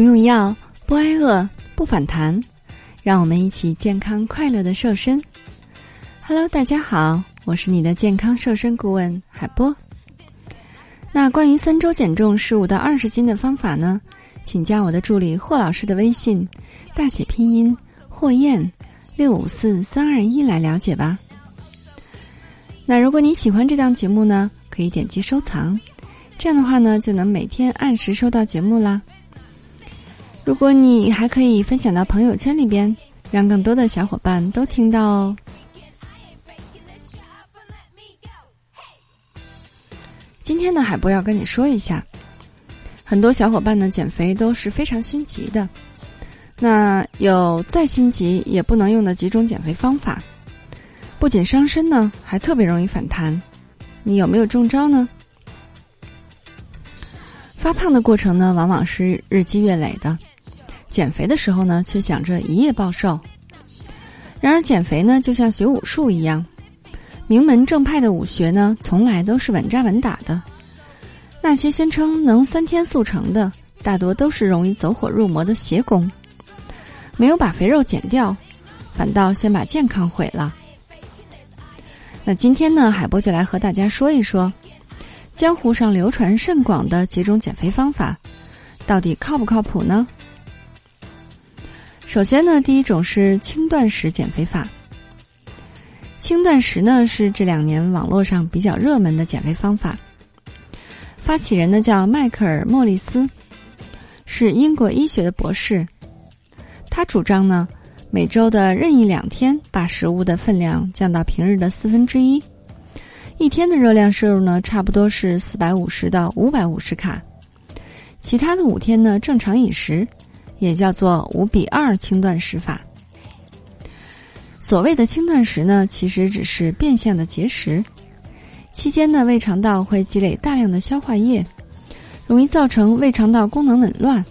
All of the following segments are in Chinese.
不用药，不挨饿，不反弹，让我们一起健康快乐的瘦身。Hello，大家好，我是你的健康瘦身顾问海波。那关于三周减重十五到二十斤的方法呢？请加我的助理霍老师的微信，大写拼音霍燕六五四三二一来了解吧。那如果你喜欢这档节目呢，可以点击收藏，这样的话呢，就能每天按时收到节目啦。如果你还可以分享到朋友圈里边，让更多的小伙伴都听到哦。今天呢，海波要跟你说一下，很多小伙伴呢减肥都是非常心急的，那有再心急也不能用的几种减肥方法，不仅伤身呢，还特别容易反弹。你有没有中招呢？发胖的过程呢，往往是日积月累的。减肥的时候呢，却想着一夜暴瘦。然而，减肥呢，就像学武术一样，名门正派的武学呢，从来都是稳扎稳打的。那些宣称能三天速成的，大多都是容易走火入魔的邪功。没有把肥肉减掉，反倒先把健康毁了。那今天呢，海波就来和大家说一说，江湖上流传甚广的几种减肥方法，到底靠不靠谱呢？首先呢，第一种是轻断食减肥法。轻断食呢是这两年网络上比较热门的减肥方法。发起人呢叫迈克尔·莫里斯，是英国医学的博士。他主张呢，每周的任意两天把食物的分量降到平日的四分之一，一天的热量摄入呢差不多是四百五十到五百五十卡，其他的五天呢正常饮食。也叫做五比二轻断食法。所谓的轻断食呢，其实只是变相的节食。期间呢，胃肠道会积累大量的消化液，容易造成胃肠道功能紊乱。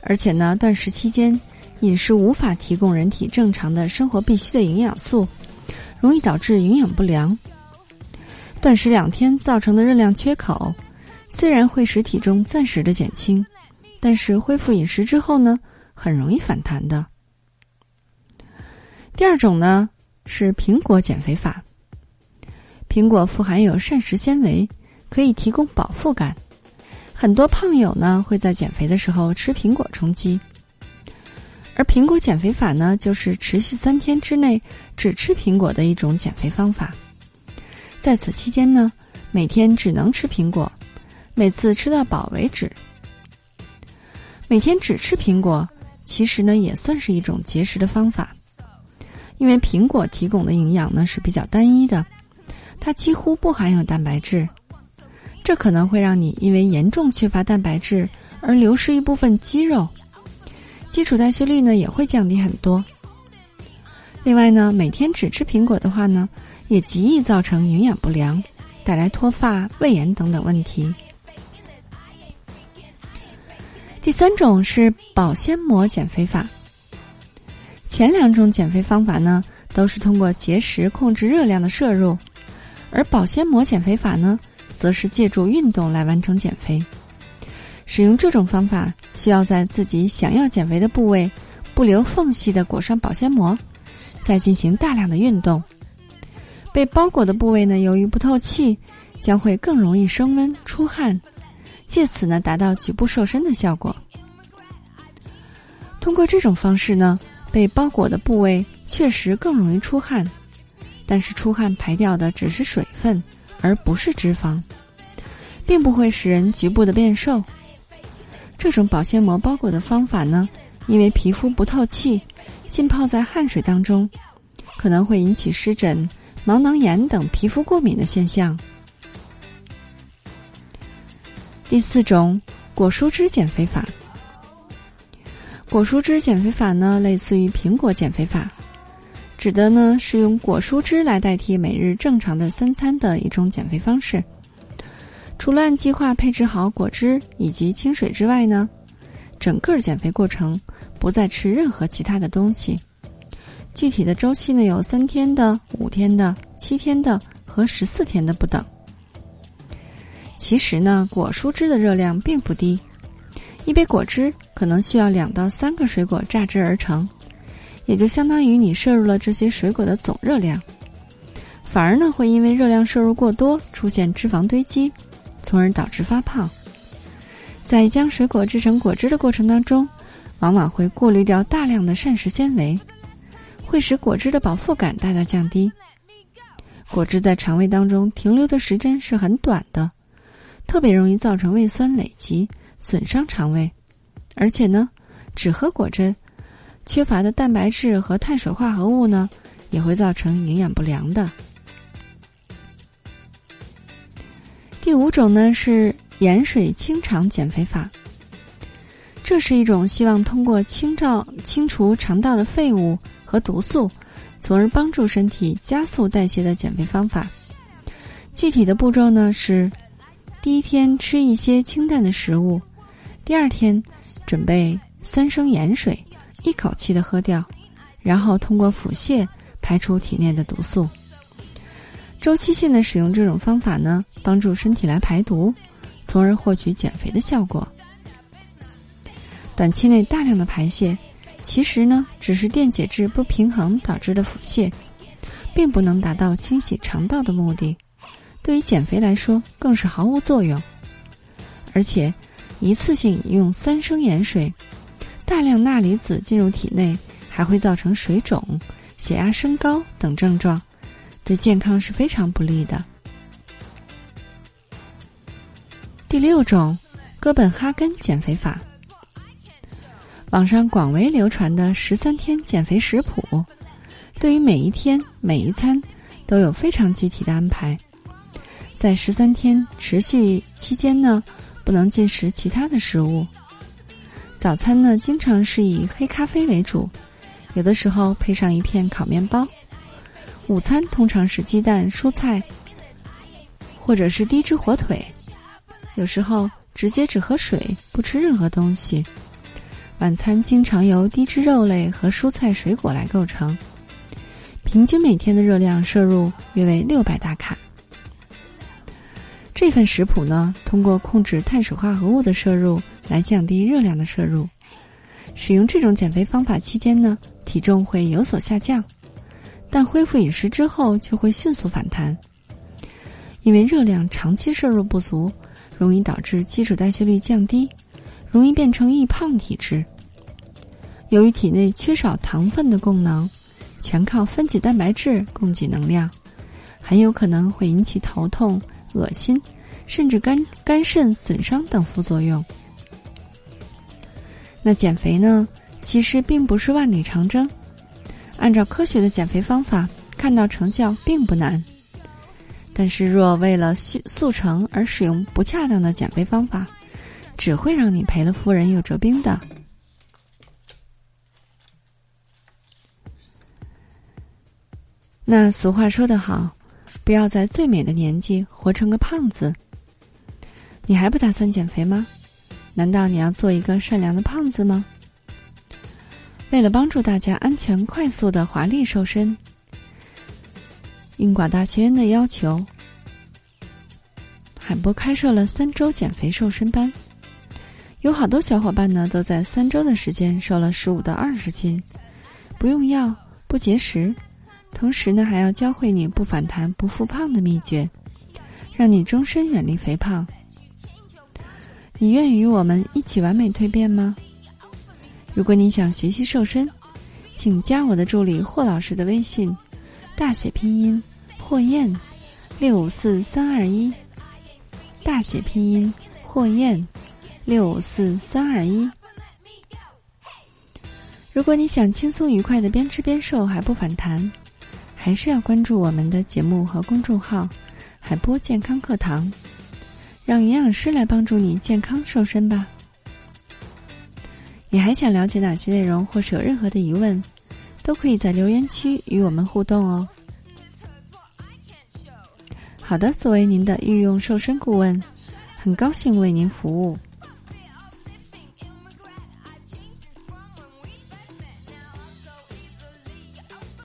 而且呢，断食期间饮食无法提供人体正常的生活必需的营养素，容易导致营养不良。断食两天造成的热量缺口，虽然会使体重暂时的减轻。但是恢复饮食之后呢，很容易反弹的。第二种呢是苹果减肥法。苹果富含有膳食纤维，可以提供饱腹感。很多胖友呢会在减肥的时候吃苹果充饥。而苹果减肥法呢，就是持续三天之内只吃苹果的一种减肥方法。在此期间呢，每天只能吃苹果，每次吃到饱为止。每天只吃苹果，其实呢也算是一种节食的方法，因为苹果提供的营养呢是比较单一的，它几乎不含有蛋白质，这可能会让你因为严重缺乏蛋白质而流失一部分肌肉，基础代谢率呢也会降低很多。另外呢，每天只吃苹果的话呢，也极易造成营养不良，带来脱发、胃炎等等问题。第三种是保鲜膜减肥法。前两种减肥方法呢，都是通过节食控制热量的摄入，而保鲜膜减肥法呢，则是借助运动来完成减肥。使用这种方法，需要在自己想要减肥的部位不留缝隙的裹上保鲜膜，再进行大量的运动。被包裹的部位呢，由于不透气，将会更容易升温出汗。借此呢，达到局部瘦身的效果。通过这种方式呢，被包裹的部位确实更容易出汗，但是出汗排掉的只是水分，而不是脂肪，并不会使人局部的变瘦。这种保鲜膜包裹的方法呢，因为皮肤不透气，浸泡在汗水当中，可能会引起湿疹、毛囊炎等皮肤过敏的现象。第四种果蔬汁减肥法。果蔬汁减肥法呢，类似于苹果减肥法，指的呢是用果蔬汁来代替每日正常的三餐的一种减肥方式。除了按计划配置好果汁以及清水之外呢，整个减肥过程不再吃任何其他的东西。具体的周期呢有三天的、五天的、七天的和十四天的不等。其实呢，果蔬汁的热量并不低，一杯果汁可能需要两到三个水果榨汁而成，也就相当于你摄入了这些水果的总热量。反而呢，会因为热量摄入过多，出现脂肪堆积，从而导致发胖。在将水果制成果汁的过程当中，往往会过滤掉大量的膳食纤维，会使果汁的饱腹感大大降低。果汁在肠胃当中停留的时间是很短的，特别容易造成胃酸累积，损伤肠胃。而且呢，只喝果汁，缺乏的蛋白质和碳水化合物呢，也会造成营养不良的。第五种呢是盐水清肠减肥法，这是一种希望通过清照清除肠道的废物和毒素。从而帮助身体加速代谢的减肥方法。具体的步骤呢是：第一天吃一些清淡的食物，第二天准备三升盐水，一口气的喝掉，然后通过腹泻排出体内的毒素。周期性的使用这种方法呢，帮助身体来排毒，从而获取减肥的效果。短期内大量的排泄。其实呢，只是电解质不平衡导致的腹泻，并不能达到清洗肠道的目的。对于减肥来说，更是毫无作用。而且，一次性饮用三升盐水，大量钠离子进入体内，还会造成水肿、血压升高等症状，对健康是非常不利的。第六种，哥本哈根减肥法。网上广为流传的十三天减肥食谱，对于每一天每一餐都有非常具体的安排。在十三天持续期间呢，不能进食其他的食物。早餐呢，经常是以黑咖啡为主，有的时候配上一片烤面包。午餐通常是鸡蛋、蔬菜，或者是低脂火腿。有时候直接只喝水，不吃任何东西。晚餐经常由低脂肉类和蔬菜水果来构成，平均每天的热量摄入约为六百大卡。这份食谱呢，通过控制碳水化合物的摄入来降低热量的摄入。使用这种减肥方法期间呢，体重会有所下降，但恢复饮食之后就会迅速反弹。因为热量长期摄入不足，容易导致基础代谢率降低。容易变成易胖体质。由于体内缺少糖分的功能，全靠分解蛋白质供给能量，很有可能会引起头痛、恶心，甚至肝肝肾损伤等副作用。那减肥呢？其实并不是万里长征，按照科学的减肥方法，看到成效并不难。但是若为了速速成而使用不恰当的减肥方法，只会让你赔了夫人又折兵的。那俗话说得好，不要在最美的年纪活成个胖子。你还不打算减肥吗？难道你要做一个善良的胖子吗？为了帮助大家安全、快速的华丽瘦身，应广大学员的要求，海波开设了三周减肥瘦身班。有好多小伙伴呢，都在三周的时间瘦了十五到二十斤，不用药，不节食，同时呢，还要教会你不反弹、不复胖的秘诀，让你终身远离肥胖。你愿与我们一起完美蜕变吗？如果你想学习瘦身，请加我的助理霍老师的微信，大写拼音霍燕，六五四三二一，大写拼音霍燕。六五四三二一。如果你想轻松愉快的边吃边瘦还不反弹，还是要关注我们的节目和公众号“海波健康课堂”，让营养师来帮助你健康瘦身吧。你还想了解哪些内容，或是有任何的疑问，都可以在留言区与我们互动哦。好的，作为您的御用瘦身顾问，很高兴为您服务。